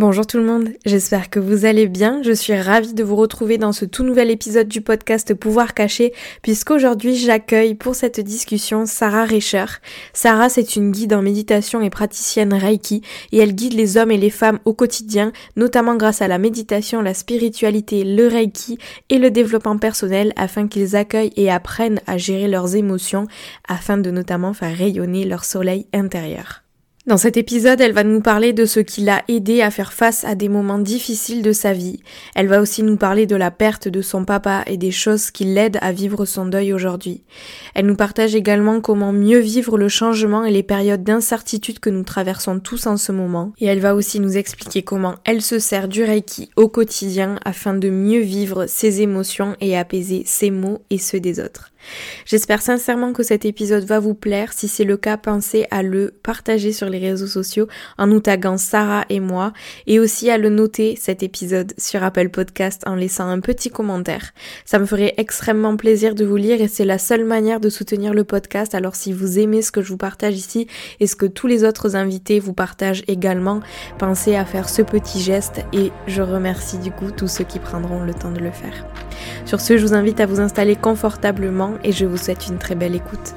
Bonjour tout le monde, j'espère que vous allez bien. Je suis ravie de vous retrouver dans ce tout nouvel épisode du podcast Pouvoir caché, puisqu'aujourd'hui j'accueille pour cette discussion Sarah Recher. Sarah, c'est une guide en méditation et praticienne Reiki, et elle guide les hommes et les femmes au quotidien, notamment grâce à la méditation, la spiritualité, le Reiki et le développement personnel, afin qu'ils accueillent et apprennent à gérer leurs émotions, afin de notamment faire rayonner leur soleil intérieur. Dans cet épisode, elle va nous parler de ce qui l'a aidé à faire face à des moments difficiles de sa vie. Elle va aussi nous parler de la perte de son papa et des choses qui l'aident à vivre son deuil aujourd'hui. Elle nous partage également comment mieux vivre le changement et les périodes d'incertitude que nous traversons tous en ce moment. Et elle va aussi nous expliquer comment elle se sert du Reiki au quotidien afin de mieux vivre ses émotions et apaiser ses mots et ceux des autres. J'espère sincèrement que cet épisode va vous plaire. Si c'est le cas, pensez à le partager sur les réseaux sociaux en nous taguant Sarah et moi et aussi à le noter cet épisode sur Apple Podcast en laissant un petit commentaire. Ça me ferait extrêmement plaisir de vous lire et c'est la seule manière de soutenir le podcast. Alors si vous aimez ce que je vous partage ici et ce que tous les autres invités vous partagent également, pensez à faire ce petit geste et je remercie du coup tous ceux qui prendront le temps de le faire. Sur ce, je vous invite à vous installer confortablement et je vous souhaite une très belle écoute.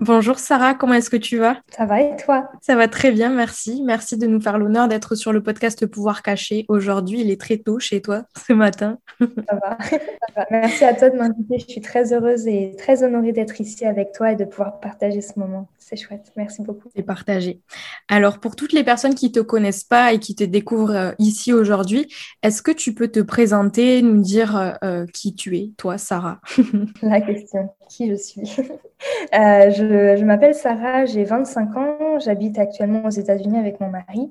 Bonjour Sarah, comment est-ce que tu vas? Ça va et toi? Ça va très bien, merci. Merci de nous faire l'honneur d'être sur le podcast Pouvoir caché. Aujourd'hui, il est très tôt chez toi ce matin. Ça va. Merci à toi de m'inviter. Je suis très heureuse et très honorée d'être ici avec toi et de pouvoir partager ce moment. C'est chouette. Merci beaucoup. C'est partagé. Alors, pour toutes les personnes qui ne te connaissent pas et qui te découvrent euh, ici aujourd'hui, est-ce que tu peux te présenter, nous dire euh, euh, qui tu es, toi, Sarah? La question, qui je suis? Je, je m'appelle Sarah, j'ai 25 ans, j'habite actuellement aux États-Unis avec mon mari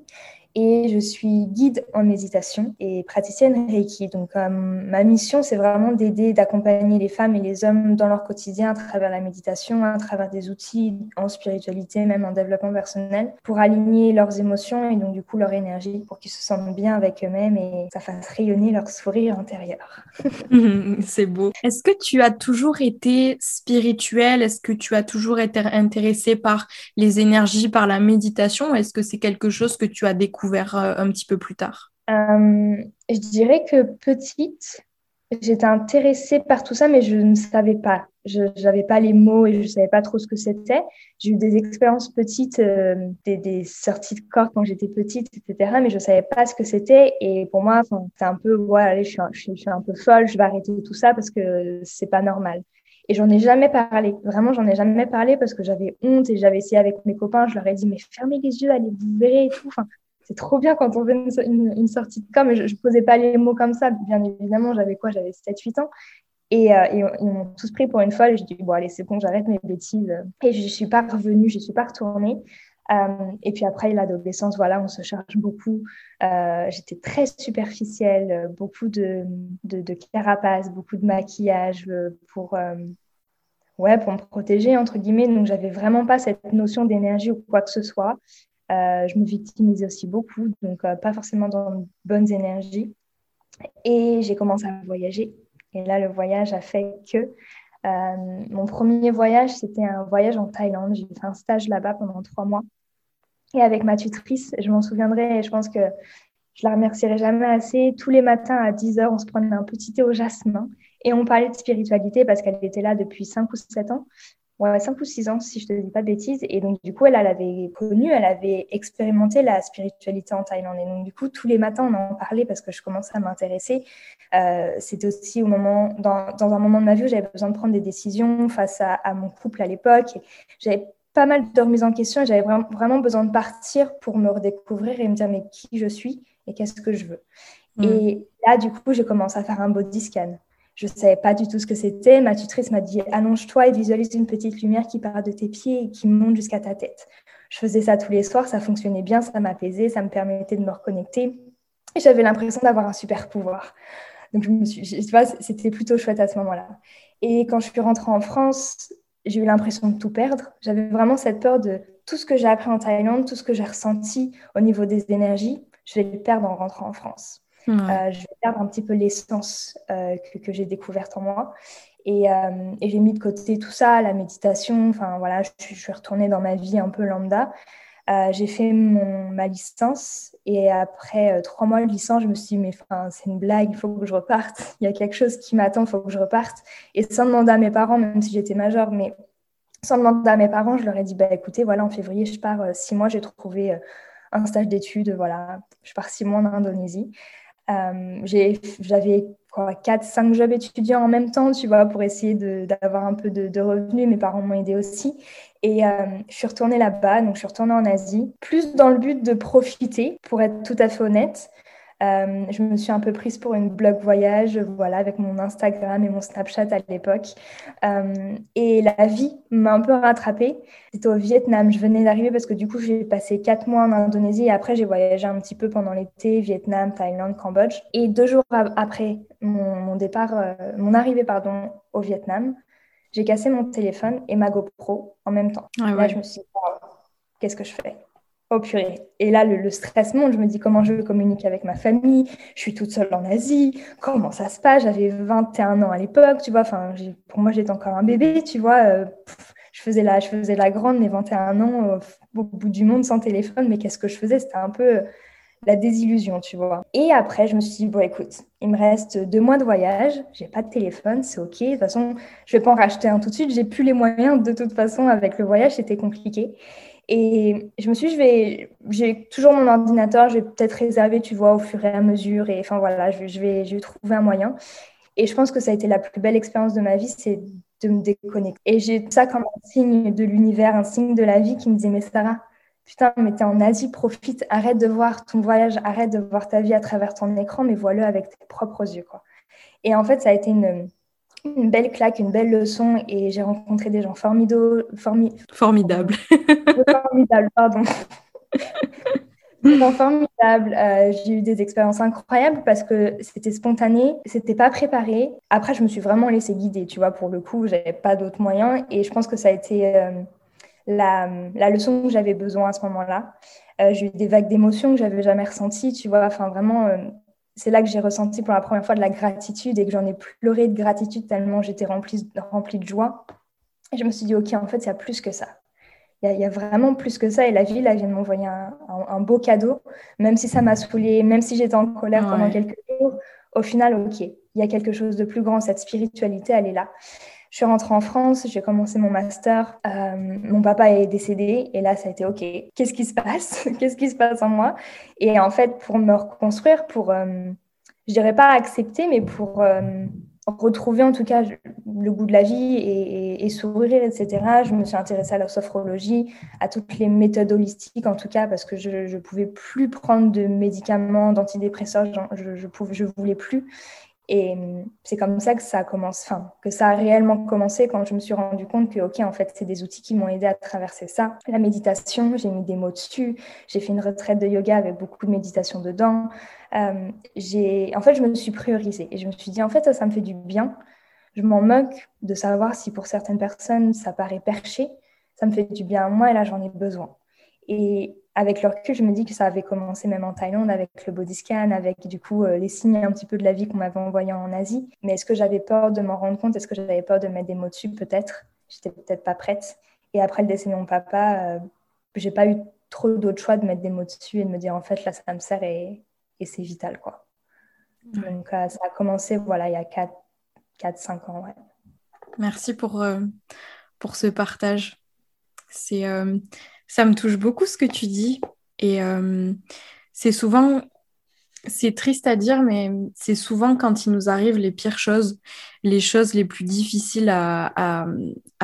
et je suis guide en méditation et praticienne Reiki. Donc, euh, ma mission, c'est vraiment d'aider, d'accompagner les femmes et les hommes dans leur quotidien à travers la méditation, à travers des outils en spiritualité, même en développement personnel, pour aligner leurs émotions et donc, du coup, leur énergie pour qu'ils se sentent bien avec eux-mêmes et ça fasse rayonner leur sourire intérieur. c'est beau. Est-ce que tu as toujours été spirituelle? Est-ce que tu as toujours été intéressée par les énergies, par la méditation? Est-ce que c'est quelque chose que tu as découvert euh, un petit peu plus tard euh, Je dirais que petite, j'étais intéressée par tout ça, mais je ne savais pas. Je n'avais pas les mots et je ne savais pas trop ce que c'était. J'ai eu des expériences petites, euh, des, sorties de corps quand j'étais petite, etc. Mais je ne savais pas ce que c'était. Et pour moi, c'est un peu, voilà, un, je, suis, un peu folle, je vais arrêter tout ça parce que c'est pas normal. Et j'en ai jamais parlé. Vraiment, j'en ai jamais parlé parce que j'avais honte et j'avais essayé avec mes copains. Je leur ai dit, mais fermez les yeux, allez, vous verrez et tout. C'est trop bien quand on fait une, sortie de com. Je ne posais pas les mots comme ça. Bien évidemment, j'avais quoi? J'avais 7-8 ans. Et, euh, ils m'ont tous pris pour une folle. Je dis, bon, allez, c'est bon, j'arrête mes bêtises. Et je ne suis pas revenue, je ne suis pas retournée. Euh, et puis après, l'adolescence, voilà, on se charge beaucoup. Euh, j'étais très superficielle, beaucoup de, de, de, carapace, beaucoup de maquillage pour, ouais, pour me protéger, entre guillemets. Donc, j'avais vraiment pas cette notion d'énergie ou quoi que ce soit. Euh, je me victimisais aussi beaucoup, donc euh, pas forcément dans de bonnes énergies. Et j'ai commencé à voyager. Et là, le voyage a fait que euh, mon premier voyage, c'était un voyage en Thaïlande. J'ai fait un stage là-bas pendant trois mois. Et avec ma tutrice, je m'en souviendrai je pense que je la remercierai jamais assez. Tous les matins à 10 h on se prenait un petit thé au jasmin et on parlait de spiritualité parce qu'elle était là depuis 5 ou 7 ans ouais, 5 ou 6 ans, si je ne te dis pas de bêtises. Et donc, du coup, elle, elle avait connu, elle avait expérimenté la spiritualité en Thaïlande. Et donc, du coup, tous les matins, on en parlait parce que je commençais à m'intéresser. Euh, C'était aussi au moment, dans, dans, un moment de ma vie où j'avais besoin de prendre des décisions face à, à mon couple à l'époque. J'avais pas mal de remise en question. J'avais vraiment besoin de partir pour me redécouvrir et me dire mais qui je suis et qu'est-ce que je veux? Mm. Et là, du coup, j'ai commencé à faire un body scan. Je ne savais pas du tout ce que c'était. Ma tutrice m'a dit allonge-toi et visualise une petite lumière qui part de tes pieds et qui monte jusqu'à ta tête. Je faisais ça tous les soirs, ça fonctionnait bien, ça m'apaisait, ça me permettait de me reconnecter. Et j'avais l'impression d'avoir un super pouvoir. Donc, tu vois, c'était plutôt chouette à ce moment-là. Et quand je suis rentrée en France, j'ai eu l'impression de tout perdre. J'avais vraiment cette peur de tout ce que j'ai appris en Thaïlande, tout ce que j'ai ressenti au niveau des énergies, je vais le perdre en rentrant en France. Euh, je vais perdre un petit peu l'essence euh, que, j'ai découverte en moi. Euh, et, j'ai mis de côté tout ça, la méditation. Enfin voilà, je, suis retournée dans ma vie un peu lambda. j'ai fait ma licence et après trois mois de licence, je me suis dit, mais c'est une blague, il faut que je reparte. Il y a quelque chose qui m'attend, il faut que je reparte. Et sans demander à mes parents, même si j'étais majeure, mais sans demander à mes parents, je leur ai dit, bah, écoutez, voilà, en février, je pars six mois, j'ai trouvé un stage d'études, voilà, je pars six mois en Indonésie. Euh, j'avais 4-5 jobs étudiants en même temps, tu vois, pour essayer d'avoir un peu de, revenus. Mes parents m'ont aidé aussi. Et euh, je suis retournée là-bas, donc je suis retournée en Asie, plus dans le but de profiter, pour être tout à fait honnête. Euh, je me suis un peu prise pour une blog voyage, voilà, avec mon Instagram et mon Snapchat à l'époque. Euh, et la vie m'a un peu rattrapée. C'était au Vietnam. Je venais d'arriver parce que du coup, j'ai passé quatre mois en Indonésie et après, j'ai voyagé un petit peu pendant l'été, Vietnam, Thaïlande, Cambodge. Et deux jours après mon, départ, euh, mon arrivée, pardon, au Vietnam, j'ai cassé mon téléphone et ma GoPro en même temps. Ah là, je me suis dit, qu'est-ce que je fais? Oh purée. Et là, le, stress monte. Je me dis comment je communique avec ma famille? Je suis toute seule en Asie. Comment ça se passe? J'avais 21 ans à l'époque, tu vois. Pour moi, j'étais encore un bébé, tu vois. Euh, je, faisais la, je faisais la grande, mais 21 ans, euh, au bout du monde sans téléphone. Mais qu'est-ce que je faisais? C'était un peu euh, la désillusion, tu vois. Et après, je me suis dit, bon, écoute, il me reste deux mois de voyage. J'ai pas de téléphone, c'est OK. De toute façon, je vais pas en racheter un tout de suite. J'ai plus les moyens. De toute façon, avec le voyage, c'était compliqué. Et je me suis dit, je vais, j'ai toujours mon ordinateur, je vais peut-être réserver, tu vois, au fur et à mesure. Et enfin voilà, je, vais, je vais trouver un moyen. Et je pense que ça a été la plus belle expérience de ma vie, c'est de me déconnecter. Et j'ai ça comme un signe de l'univers, un signe de la vie qui me disait, mais Sarah, putain, mais t'es en Asie, profite, arrête de voir ton voyage, arrête de voir ta vie à travers ton écran, mais vois-le avec tes propres yeux, quoi. Et en fait, ça a été une, une belle claque, une belle leçon et j'ai rencontré des gens formidables. Formidables. formidables, pardon. des gens formidables. Euh, j'ai eu des expériences incroyables parce que c'était spontané, c'était pas préparé. Après, je me suis vraiment laissée guider, tu vois, pour le coup, j'avais pas d'autres moyens et je pense que ça a été euh, la, la, leçon que j'avais besoin à ce moment-là. Euh, j'ai eu des vagues d'émotions que j'avais jamais ressenties, tu vois, enfin vraiment c'est là que j'ai ressenti pour la première fois de la gratitude et que j'en ai pleuré de gratitude tellement j'étais remplie, remplie de joie. Et je me suis dit, OK, en fait, il y a plus que ça. Il y, a vraiment plus que ça. Et la vie, là, vient de m'envoyer un, beau cadeau, même si ça m'a saoulée, même si j'étais en colère pendant quelques jours. Au final, OK, il y a quelque chose de plus grand. Cette spiritualité, elle est là. Je suis rentrée en France, j'ai commencé mon master. Euh, mon papa est décédé et là, ça a été OK. Qu'est-ce qui se passe? Qu'est-ce qui se passe en moi? Et en fait, pour me reconstruire, pour, euh, je dirais pas accepter, mais pour euh, retrouver en tout cas le goût de la vie et, sourire, etc., je me suis intéressée à la sophrologie, à toutes les méthodes holistiques en tout cas, parce que je ne pouvais plus prendre de médicaments, d'antidépresseurs, je, je, je voulais plus. Et hum, c'est comme ça que ça a commencé, enfin, que ça a réellement commencé quand je me suis rendu compte que, OK, en fait, c'est des outils qui m'ont aidé à traverser ça. La méditation, j'ai mis des mots dessus. J'ai fait une retraite de yoga avec beaucoup de méditation dedans. Euh, j'ai, en fait, je me suis priorisée et je me suis dit, en fait, ça, ça me fait du bien. Je m'en moque de savoir si pour certaines personnes, ça paraît perché. Ça me fait du bien à moi et là, j'en ai besoin. Et avec le recul, je me dis que ça avait commencé même en Thaïlande avec le body scan, avec du coup euh, les signes un petit peu de la vie qu'on m'avait envoyé en Asie. Mais est-ce que j'avais peur de m'en rendre compte? Est-ce que j'avais peur de mettre des mots dessus? Peut-être. J'étais peut-être pas prête. Et après le décès de mon papa, euh, j'ai pas eu trop d'autres choix de mettre des mots dessus et de me dire en fait là ça me sert et, c'est vital quoi. Donc euh, ça a commencé voilà il y a 4-5 ans. Ouais. Merci pour, pour ce partage. C'est ça me touche beaucoup ce que tu dis. Et euh, c'est souvent, c'est triste à dire, mais c'est souvent quand il nous arrive les pires choses, les choses les plus difficiles à,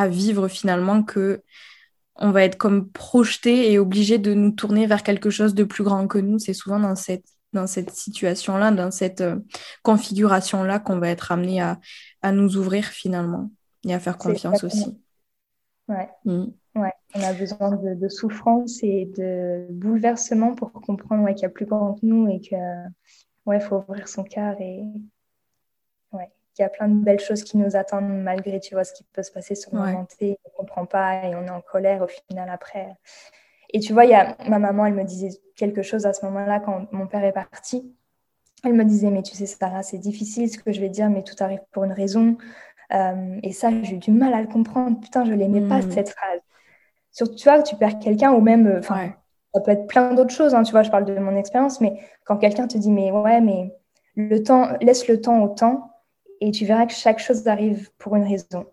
vivre finalement, que on va être comme projeté et obligé de nous tourner vers quelque chose de plus grand que nous. C'est souvent dans cette, dans cette situation-là, dans cette euh, configuration-là qu'on va être amené à, nous ouvrir finalement et à faire confiance aussi. Ouais. Mm. Ouais. On a besoin de, souffrance et de bouleversement pour comprendre qu'il y a plus grand que nous et que ouais, faut ouvrir son cœur et ouais, il y a plein de belles choses qui nous attendent malgré tu vois ce qui peut se passer sur le moment T, on comprend pas et on est en colère au final après. Et tu vois, il y a ma maman, elle me disait quelque chose à ce moment-là quand mon père est parti. Elle me disait, mais tu sais, Sarah, c'est difficile ce que je vais dire, mais tout arrive pour une raison. Euh, et ça, j'ai eu du mal à le comprendre. Putain, je l'aimais pas, hmm. cette phrase. Surtout, tu vois, tu perds quelqu'un ou même, euh, enfin, ça peut être plein d'autres choses, hein, tu vois, je parle de mon expérience, mais quand quelqu'un te dit, mais ouais, mais le temps, laisse le temps au temps, et tu verras que chaque chose arrive pour une raison.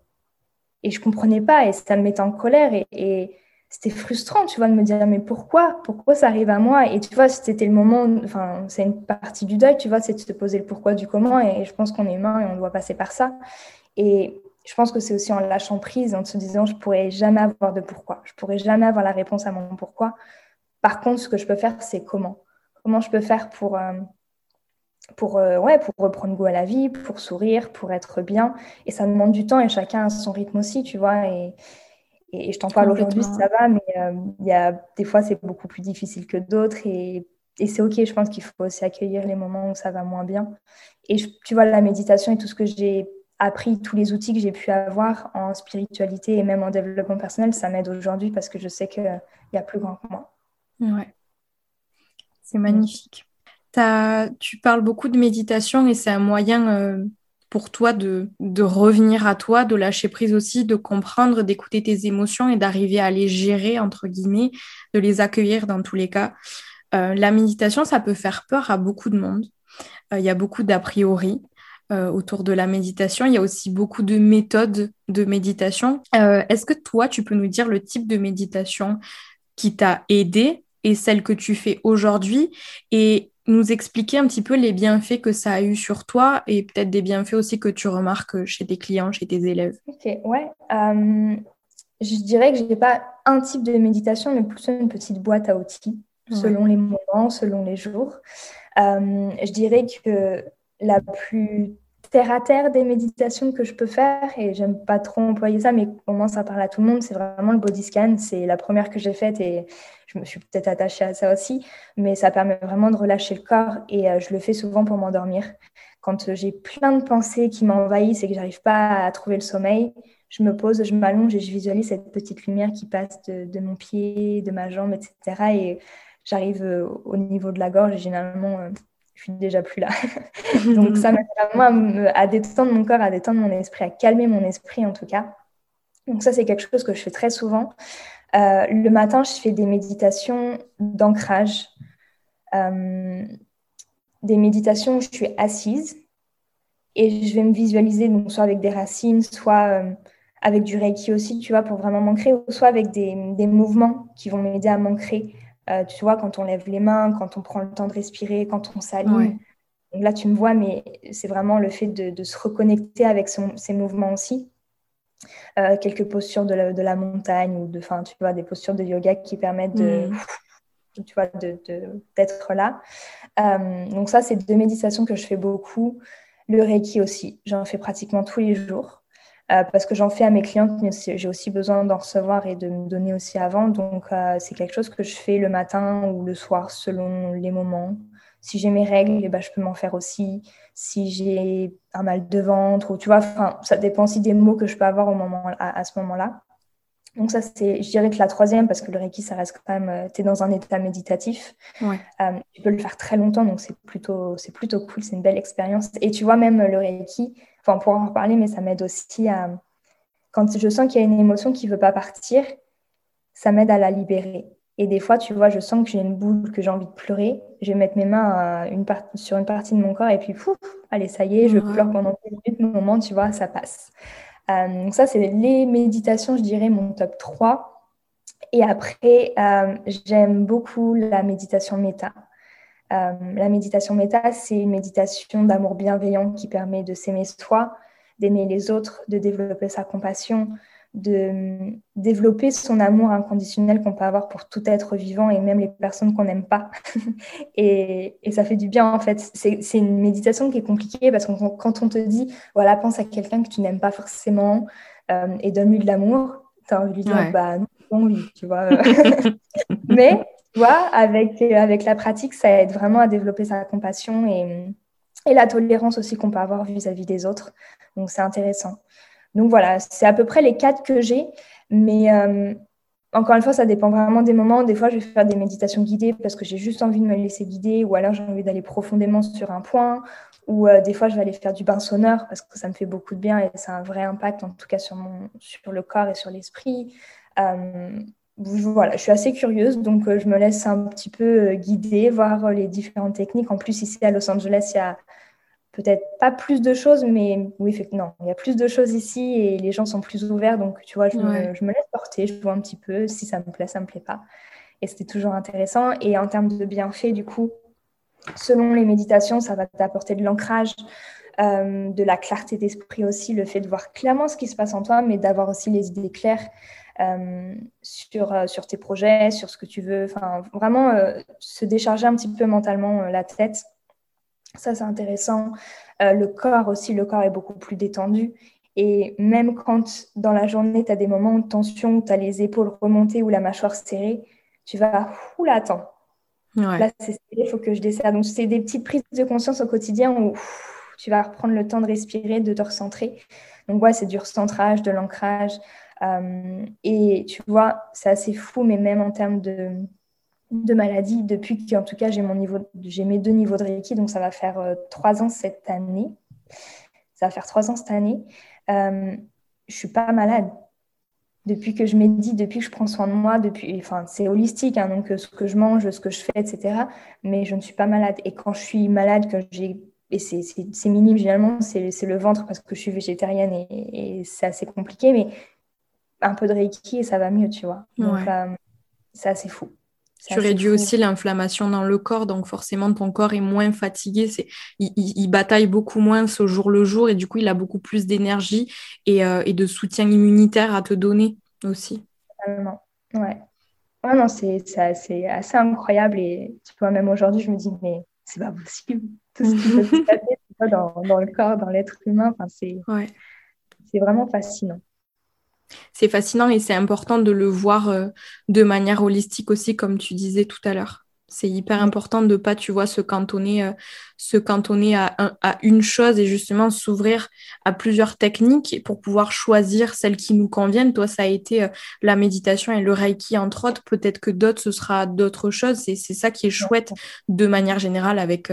Et je comprenais pas, et ça me mettait en colère, et, c'était frustrant, tu vois, de me dire, mais pourquoi? Pourquoi ça arrive à moi? Et tu vois, c'était le moment, enfin, c'est une partie du deuil, tu vois, c'est de se poser le pourquoi du comment, et je pense qu'on est humain et on doit passer par ça. Et je pense que c'est aussi en lâchant prise, en se disant, je pourrais jamais avoir de pourquoi, je pourrais jamais avoir la réponse à mon pourquoi. Par contre, ce que je peux faire, c'est comment. Comment je peux faire pour, euh, pour, euh, ouais, pour reprendre goût à la vie, pour sourire, pour être bien. Et ça demande du temps et chacun a son rythme aussi, tu vois. Et, et, je t'en parle aujourd'hui, ça va, mais euh, il y a, des fois, c'est beaucoup plus difficile que d'autres. Et, et c'est OK, je pense qu'il faut aussi accueillir les moments où ça va moins bien. Et tu vois, la méditation et tout ce que j'ai appris, tous les outils que j'ai pu avoir en spiritualité et même en développement personnel, ça m'aide aujourd'hui parce que je sais qu'il y a plus grand que moi. Ouais. C'est magnifique tu parles beaucoup de méditation et c'est un moyen euh, pour toi de, revenir à toi, de lâcher prise aussi, de comprendre, d'écouter tes émotions et d'arriver à les gérer, entre guillemets, de les accueillir dans tous les cas. Euh, la méditation, ça peut faire peur à beaucoup de monde. Euh, il y a beaucoup d'a priori. Autour de la méditation. Il y a aussi beaucoup de méthodes de méditation. Est-ce que toi, tu peux nous dire le type de méditation qui t'a aidé et celle que tu fais aujourd'hui et nous expliquer un petit peu les bienfaits que ça a eu sur toi et peut-être des bienfaits aussi que tu remarques chez tes clients, chez tes élèves? Ok, ouais. Euh, je dirais que je n'ai pas un type de méditation, mais plutôt une petite boîte à outils, selon les moments, selon les jours. Euh, je dirais que la plus terre à terre des méditations que je peux faire, et j'aime pas trop employer ça, mais moins ça parle à tout le monde, c'est vraiment le body scan. C'est la première que j'ai faite et je me suis peut-être attachée à ça aussi, mais ça permet vraiment de relâcher le corps et euh, je le fais souvent pour m'endormir. Quand j'ai plein de pensées qui m'envahissent et que j'arrive pas à trouver le sommeil, je me pose, je m'allonge et je visualise cette petite lumière qui passe de, de mon pied, de ma jambe, etc. Et j'arrive euh, au niveau de la gorge et généralement euh, je suis déjà plus là. Donc ça m'aide vraiment à, détendre mon corps, à détendre mon esprit, à calmer mon esprit en tout cas. Donc ça, c'est quelque chose que je fais très souvent. Euh, le matin, je fais des méditations d'ancrage. Euh, des méditations où je suis assise et je vais me visualiser, donc soit avec des racines, soit euh, avec du reiki aussi, tu vois, pour vraiment m'ancrer, ou soit avec des, des mouvements qui vont m'aider à m'ancrer euh, tu vois, quand on lève les mains, quand on prend le temps de respirer, quand on s'aligne. Là, tu me vois, mais c'est vraiment le fait de, se reconnecter avec ces mouvements aussi. Euh, quelques postures de la, montagne ou de, enfin, tu vois, des postures de yoga qui permettent de, mm. tu vois, d'être là. Euh, donc ça, c'est deux méditations que je fais beaucoup. Le Reiki aussi, j'en fais pratiquement tous les jours. Euh, parce que j'en fais à mes clientes, mais j'ai aussi besoin d'en recevoir et de me donner aussi avant. Donc, euh, c'est quelque chose que je fais le matin ou le soir selon les moments. Si j'ai mes règles, eh ben, je peux m'en faire aussi. Si j'ai un mal de ventre, ou tu vois, ça dépend aussi des mots que je peux avoir au moment, à, ce moment-là. Donc ça, c'est, je dirais que la troisième, parce que le Reiki, ça reste quand même, euh, tu es dans un état méditatif. tu peux le faire très longtemps, donc c'est plutôt, c'est plutôt cool, c'est une belle expérience. Et tu vois, même le Reiki, enfin, on pourra en reparler, mais ça m'aide aussi à. Quand je sens qu'il y a une émotion qui ne veut pas partir, ça m'aide à la libérer. Et des fois, tu vois, je sens que j'ai une boule, que j'ai envie de pleurer. Je vais mettre mes mains une sur une partie de mon corps et puis, pouf, allez, ça y est, je pleure pendant 10 minutes, moment, tu vois, ça passe. Euh, donc ça, c'est les méditations, je dirais, mon top 3. Et après, euh, j'aime beaucoup la méditation méta. Euh, la méditation méta, c'est une méditation d'amour bienveillant qui permet de s'aimer soi, d'aimer les autres, de développer sa compassion, de développer son amour inconditionnel qu'on peut avoir pour tout être vivant et même les personnes qu'on n'aime pas. et, et, ça fait du bien en fait. C'est une méditation qui est compliquée parce que quand on te dit, voilà, pense à quelqu'un que tu n'aimes pas forcément euh, et donne-lui de l'amour, tu as envie de lui dire, bah non, oui, tu vois. Mais, vois, avec, avec la pratique, ça aide vraiment à développer sa compassion et, et la tolérance aussi qu'on peut avoir vis-à-vis des autres. Donc, c'est intéressant. Donc, voilà, c'est à peu près les quatre que j'ai. Mais euh, encore une fois, ça dépend vraiment des moments. Des fois, je vais faire des méditations guidées parce que j'ai juste envie de me laisser guider ou alors j'ai envie d'aller profondément sur un point ou euh, des fois, je vais aller faire du bain sonore parce que ça me fait beaucoup de bien et ça a un vrai impact, en tout cas sur, mon, sur le corps et sur l'esprit. Euh, voilà, je suis assez curieuse, donc je me laisse un petit peu guider, voir les différentes techniques. En plus, ici à Los Angeles, il y a peut-être pas plus de choses, mais oui, effectivement, il y a plus de choses ici et les gens sont plus ouverts. Donc, tu vois, je, me, laisse porter, je vois un petit peu si ça me plaît, ça me plaît pas. Et c'était toujours intéressant. Et en termes de bienfaits, du coup, selon les méditations, ça va t'apporter de l'ancrage, euh, de la clarté d'esprit aussi, le fait de voir clairement ce qui se passe en toi, mais d'avoir aussi les idées claires euh, sur, euh, sur tes projets, sur ce que tu veux. Enfin, vraiment se décharger un petit peu mentalement la tête ça, c'est intéressant. Euh, le corps aussi, le corps est beaucoup plus détendu. Et même quand dans la journée, tu as des moments de tension, où tu as les épaules remontées ou la mâchoire serrée, tu vas, oula, attends. Là, c'est il faut que je desserre. Donc, c'est des petites prises de conscience au quotidien où tu vas reprendre le temps de respirer, de te recentrer. Donc, ouais, c'est du recentrage, de l'ancrage. Euh, et tu vois, c'est assez fou, mais même en termes de, de maladie depuis qu'en tout cas j'ai mon niveau, j'ai mes deux niveaux de Reiki, donc ça va faire euh, trois ans cette année. Ça va faire trois ans cette année. Euh, je suis pas malade depuis que je médite, depuis que je prends soin de moi, depuis, enfin c'est holistique, hein, donc ce que je mange, ce que je fais, etc. Mais je ne suis pas malade. Et quand je suis malade, que j'ai et c'est minime généralement, c'est le ventre parce que je suis végétarienne et, c'est assez compliqué, mais un peu de Reiki et ça va mieux, tu vois. Donc euh, c'est assez fou. Tu réduis aussi l'inflammation dans le corps, donc forcément ton corps est moins fatigué. C'est, il, bataille beaucoup moins au jour le jour et du coup il a beaucoup plus d'énergie et, euh, et de soutien immunitaire à te donner aussi. Totalement. Ouais. Ouais, non, c'est, c'est, assez, incroyable et tu vois, même aujourd'hui, je me dis, mais c'est pas possible. Tout ce qui peut se passer dans, dans, le corps, dans l'être humain, enfin, c'est, ouais. c'est vraiment fascinant c'est fascinant et c'est important de le voir euh, de manière holistique aussi, comme tu disais tout à l'heure. C'est hyper important de ne pas, tu vois, se cantonner, euh, se cantonner à, à, une chose et justement s'ouvrir à plusieurs techniques pour pouvoir choisir celles qui nous conviennent. Toi, ça a été euh, la méditation et le reiki, entre autres. Peut-être que d'autres, ce sera d'autres choses. C'est ça qui est chouette de manière générale avec,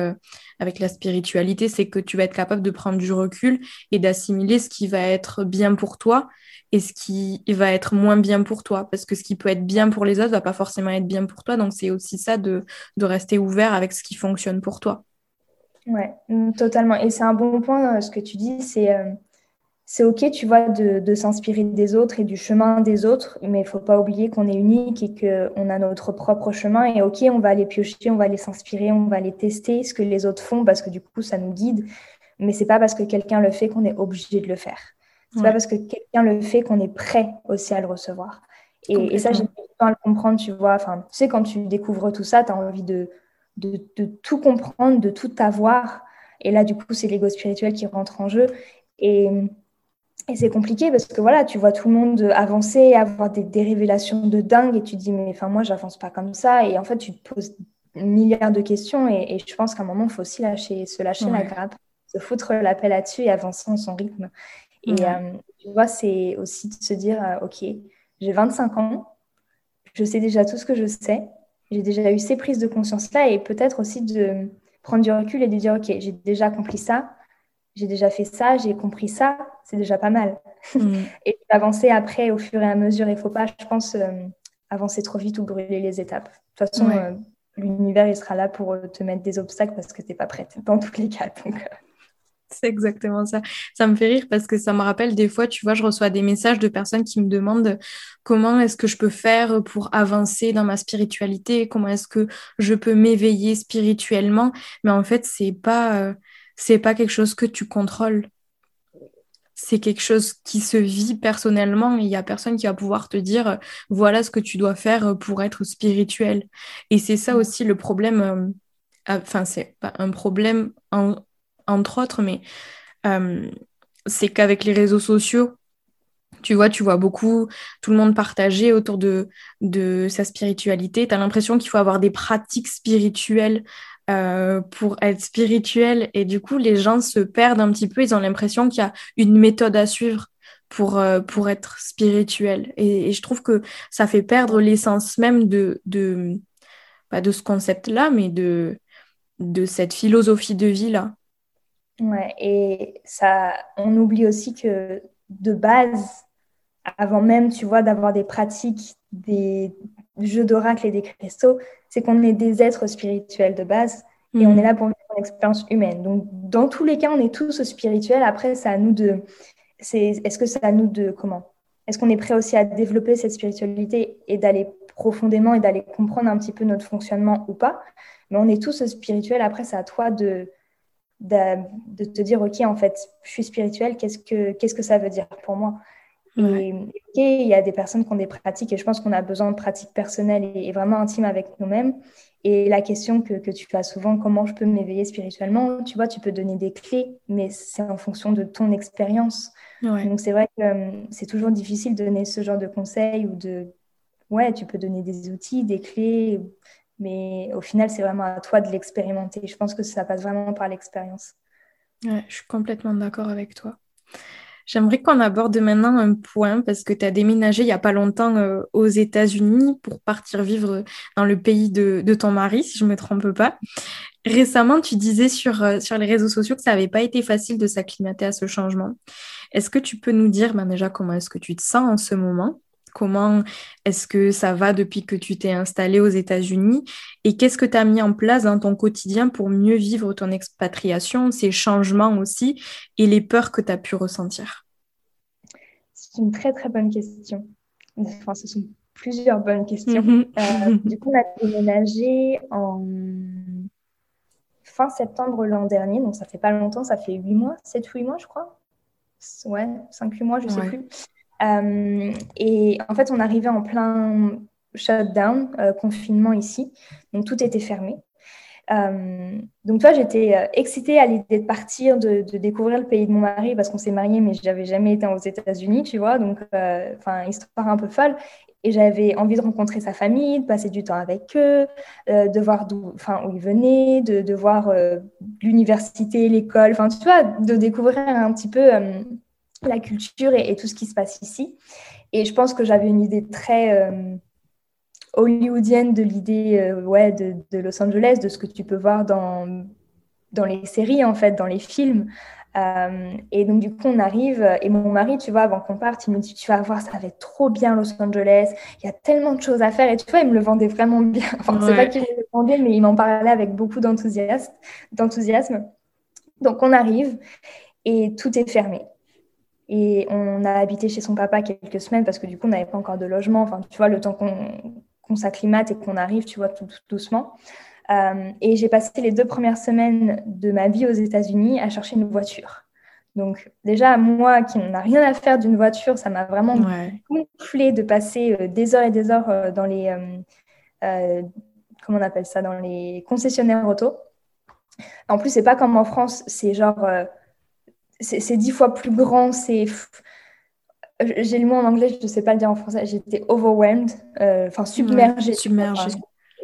avec la spiritualité, c'est que tu vas être capable de prendre du recul et d'assimiler ce qui va être bien pour toi et ce qui va être moins bien pour toi. Parce que ce qui peut être bien pour les autres va pas forcément être bien pour toi. Donc, c'est aussi ça de, de, rester ouvert avec ce qui fonctionne pour toi. Ouais, totalement. Et c'est un bon point, euh, ce que tu dis. C'est euh, c'est OK, tu vois, de, de s'inspirer des autres et du chemin des autres. Mais il faut pas oublier qu'on est unique et qu'on a notre propre chemin. Et OK, on va aller piocher, on va aller s'inspirer, on va aller tester ce que les autres font parce que du coup, ça nous guide. Mais c'est pas parce que quelqu'un le fait qu'on est obligé de le faire. C'est pas parce que quelqu'un le fait qu'on est prêt aussi à le recevoir. Et, ça, j'ai du temps à le comprendre, tu vois. Enfin, tu sais, quand tu découvres tout ça, tu as envie de, de, tout comprendre, de tout avoir. Et là, du coup, c'est l'ego spirituel qui rentre en jeu. Et, et c'est compliqué parce que voilà, tu vois tout le monde avancer, avoir des, des révélations de dingue et tu te dis, mais enfin, moi, j'avance pas comme ça. Et en fait, tu te poses milliards de questions. Et, je pense qu'à un moment, il faut aussi lâcher, se lâcher la grappe, se foutre la paix là-dessus et avancer en son rythme. Et euh, tu vois, c'est aussi de se dire, euh, OK, j'ai 25 ans, je sais déjà tout ce que je sais, j'ai déjà eu ces prises de conscience-là, et peut-être aussi de prendre du recul et de dire, OK, j'ai déjà accompli ça, j'ai déjà fait ça, j'ai compris ça, c'est déjà pas mal. Mm. et d'avancer après au fur et à mesure. Il ne faut pas, je pense, euh, avancer trop vite ou brûler les étapes. De toute façon, l'univers, il sera là pour te mettre des obstacles parce que tu n'es pas prête dans tous les cas. Donc, c'est exactement ça. Ça me fait rire parce que ça me rappelle des fois, tu vois, je reçois des messages de personnes qui me demandent comment est-ce que je peux faire pour avancer dans ma spiritualité, comment est-ce que je peux m'éveiller spirituellement. Mais en fait, c'est pas, euh, c'est pas quelque chose que tu contrôles. c'est quelque chose qui se vit personnellement et il y a personne qui va pouvoir te dire voilà ce que tu dois faire pour être spirituel. Et c'est ça aussi le problème. Euh, enfin, c'est pas un problème entre autres, mais euh, c'est qu'avec les réseaux sociaux, tu vois, tu vois beaucoup tout le monde partager autour de, de sa spiritualité. Tu as l'impression qu'il faut avoir des pratiques spirituelles euh, pour être spirituel. Et du coup, les gens se perdent un petit peu. Ils ont l'impression qu'il y a une méthode à suivre pour, euh, pour être spirituel. Et, je trouve que ça fait perdre l'essence même de, de, pas de ce concept-là, mais de, de cette philosophie de vie-là. Ouais, et ça, on oublie aussi que de base, avant même, tu vois, d'avoir des pratiques, des jeux d'oracle et des cristaux, c'est qu'on est des êtres spirituels de base et on mm. est là pour vivre une expérience humaine. Donc, dans tous les cas, on est tous spirituels. Après, c'est à nous de. Est-ce que c'est à nous de. Comment? Est-ce qu'on est prêt aussi à développer cette spiritualité et d'aller profondément et d'aller comprendre un petit peu notre fonctionnement ou pas? Mais on est tous spirituels. Après, c'est à toi de, de, de, te dire, OK, en fait, je suis spirituel, qu'est-ce que, qu'est-ce que ça veut dire pour moi? Et il y a des personnes qui ont des pratiques et je pense qu'on a besoin de pratiques personnelles et, vraiment intimes avec nous-mêmes. Et la question que, que, tu as souvent, comment je peux m'éveiller spirituellement, tu vois, tu peux donner des clés, mais c'est en fonction de ton expérience. Donc c'est vrai que euh, c'est toujours difficile de donner ce genre de conseils ou de... Ouais, tu peux donner des outils, des clés, mais au final, c'est vraiment à toi de l'expérimenter. Je pense que ça passe vraiment par l'expérience. Ouais, je suis complètement d'accord avec toi. J'aimerais qu'on aborde maintenant un point parce que tu as déménagé il n'y a pas longtemps euh, aux États-Unis pour partir vivre dans le pays de, ton mari, si je ne me trompe pas. Récemment, tu disais sur, euh, les réseaux sociaux que ça n'avait pas été facile de s'acclimater à ce changement. Est-ce que tu peux nous dire ben déjà comment est-ce que tu te sens en ce moment? Comment est-ce que ça va depuis que tu t'es installé aux États-Unis? Et qu'est-ce que tu as mis en place dans ton quotidien pour mieux vivre ton expatriation, ces changements aussi et les peurs que tu as pu ressentir? C'est une très très bonne question. Enfin, ce sont plusieurs bonnes questions. Mhm. Euh, du coup, on a déménagé en fin septembre l'an dernier, donc ça fait pas longtemps, ça fait 8 mois, 7-8 mois je crois. Ouais, 5-8 mois, je ne sais plus. Euh, et en fait, on arrivait en plein shutdown, euh, confinement ici. Donc, tout était fermé. Euh, donc, toi, j'étais excitée à l'idée de partir, de, découvrir le pays de mon mari parce qu'on s'est mariés, mais je n'avais jamais été aux États-Unis, tu vois. Donc, enfin, histoire un peu folle. Et j'avais envie de rencontrer sa famille, de passer du temps avec eux, de voir d'où, où ils venaient, de voir l'université, l'école, enfin, tu vois, de découvrir un petit peu la culture et, tout ce qui se passe ici. Et je pense que j'avais une idée très euh, hollywoodienne de l'idée euh, ouais, de, Los Angeles, de ce que tu peux voir dans, dans les séries, en fait, dans les films. Euh, et donc, du coup, on arrive, et mon mari, tu vois, avant qu'on parte, il me dit, tu vas voir, ça va être trop bien Los Angeles, il y a tellement de choses à faire, et tu vois, il me le vendait vraiment bien. Enfin, c'est pas qu'il me le vendait, mais il m'en parlait avec beaucoup d'enthousiasme. Donc, on arrive, et tout est fermé. Et on a habité chez son papa quelques semaines parce que du coup, on n'avait pas encore de logement. Enfin, tu vois, le temps qu'on s'acclimate et qu'on arrive, tu vois, tout, doucement. Euh, et j'ai passé les deux premières semaines de ma vie aux États-Unis à chercher une voiture. Donc déjà, moi qui a rien à faire d'une voiture, ça m'a vraiment gonflé de passer euh, des heures et des heures euh, dans les... comment on appelle ça Dans les concessionnaires auto. En plus, c'est pas comme en France, c'est genre c'est dix fois plus grand. C'est j'ai le mot en anglais, je ne sais pas le dire en français. J'étais overwhelmed, euh, enfin submergée. submergée.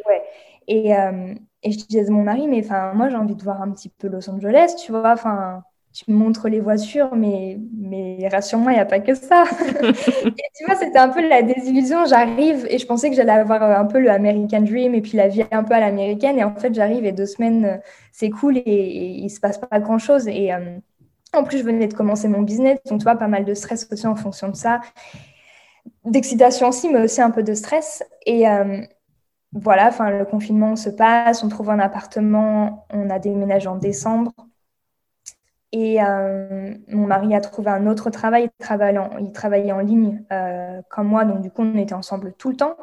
ouais. Et, euh, et, je disais à mon mari, mais enfin moi j'ai envie de voir un petit peu Los Angeles, tu vois. Enfin, tu me montres les voitures, mais mais rassure-moi, il n'y a pas que ça. et tu vois, c'était un peu la désillusion. J'arrive et je pensais que j'allais avoir un peu le American Dream et puis la vie un peu à l'américaine. Et en fait, j'arrive et deux semaines, c'est cool et, il ne se passe pas grand chose. Et euh, en plus, je venais de commencer mon business, donc tu vois, pas mal de stress aussi en fonction de ça. D'excitation aussi, mais aussi un peu de stress. Et euh, voilà, enfin, le confinement se passe, on trouve un appartement, on a déménagé en décembre. Et euh, mon mari a trouvé un autre travail, il travaillait en, il travaillait en ligne euh, comme moi, donc du coup, on était ensemble tout le temps.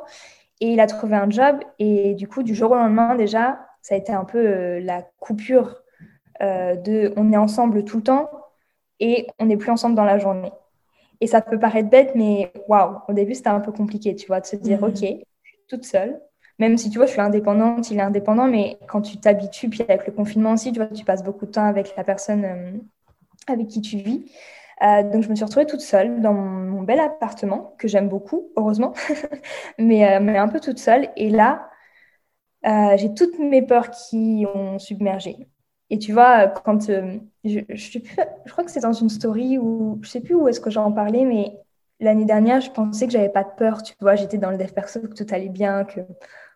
Et il a trouvé un job, et du coup, du jour au lendemain, déjà, ça a été un peu la coupure de on est ensemble tout le temps et on n'est plus ensemble dans la journée. Et ça peut paraître bête, mais waouh, au début, c'était un peu compliqué, tu vois, de se dire, mhm. OK, toute seule. Même si, tu vois, je suis indépendante, il est indépendant, mais quand tu t'habitues, puis avec le confinement aussi, tu vois, tu passes beaucoup de temps avec la personne euh, avec qui tu vis. Euh, donc, je me suis retrouvée toute seule dans mon, bel appartement, que j'aime beaucoup, heureusement, mais, euh, mais, un peu toute seule. Et là, j'ai toutes mes peurs qui ont submergé. Et tu vois, quand je, je, je, crois que c'est dans une story où je sais plus où est-ce que j'en parlais, mais l'année dernière, je pensais que j'avais pas de peur. Tu vois, j'étais dans le dev perso, que tout allait bien, que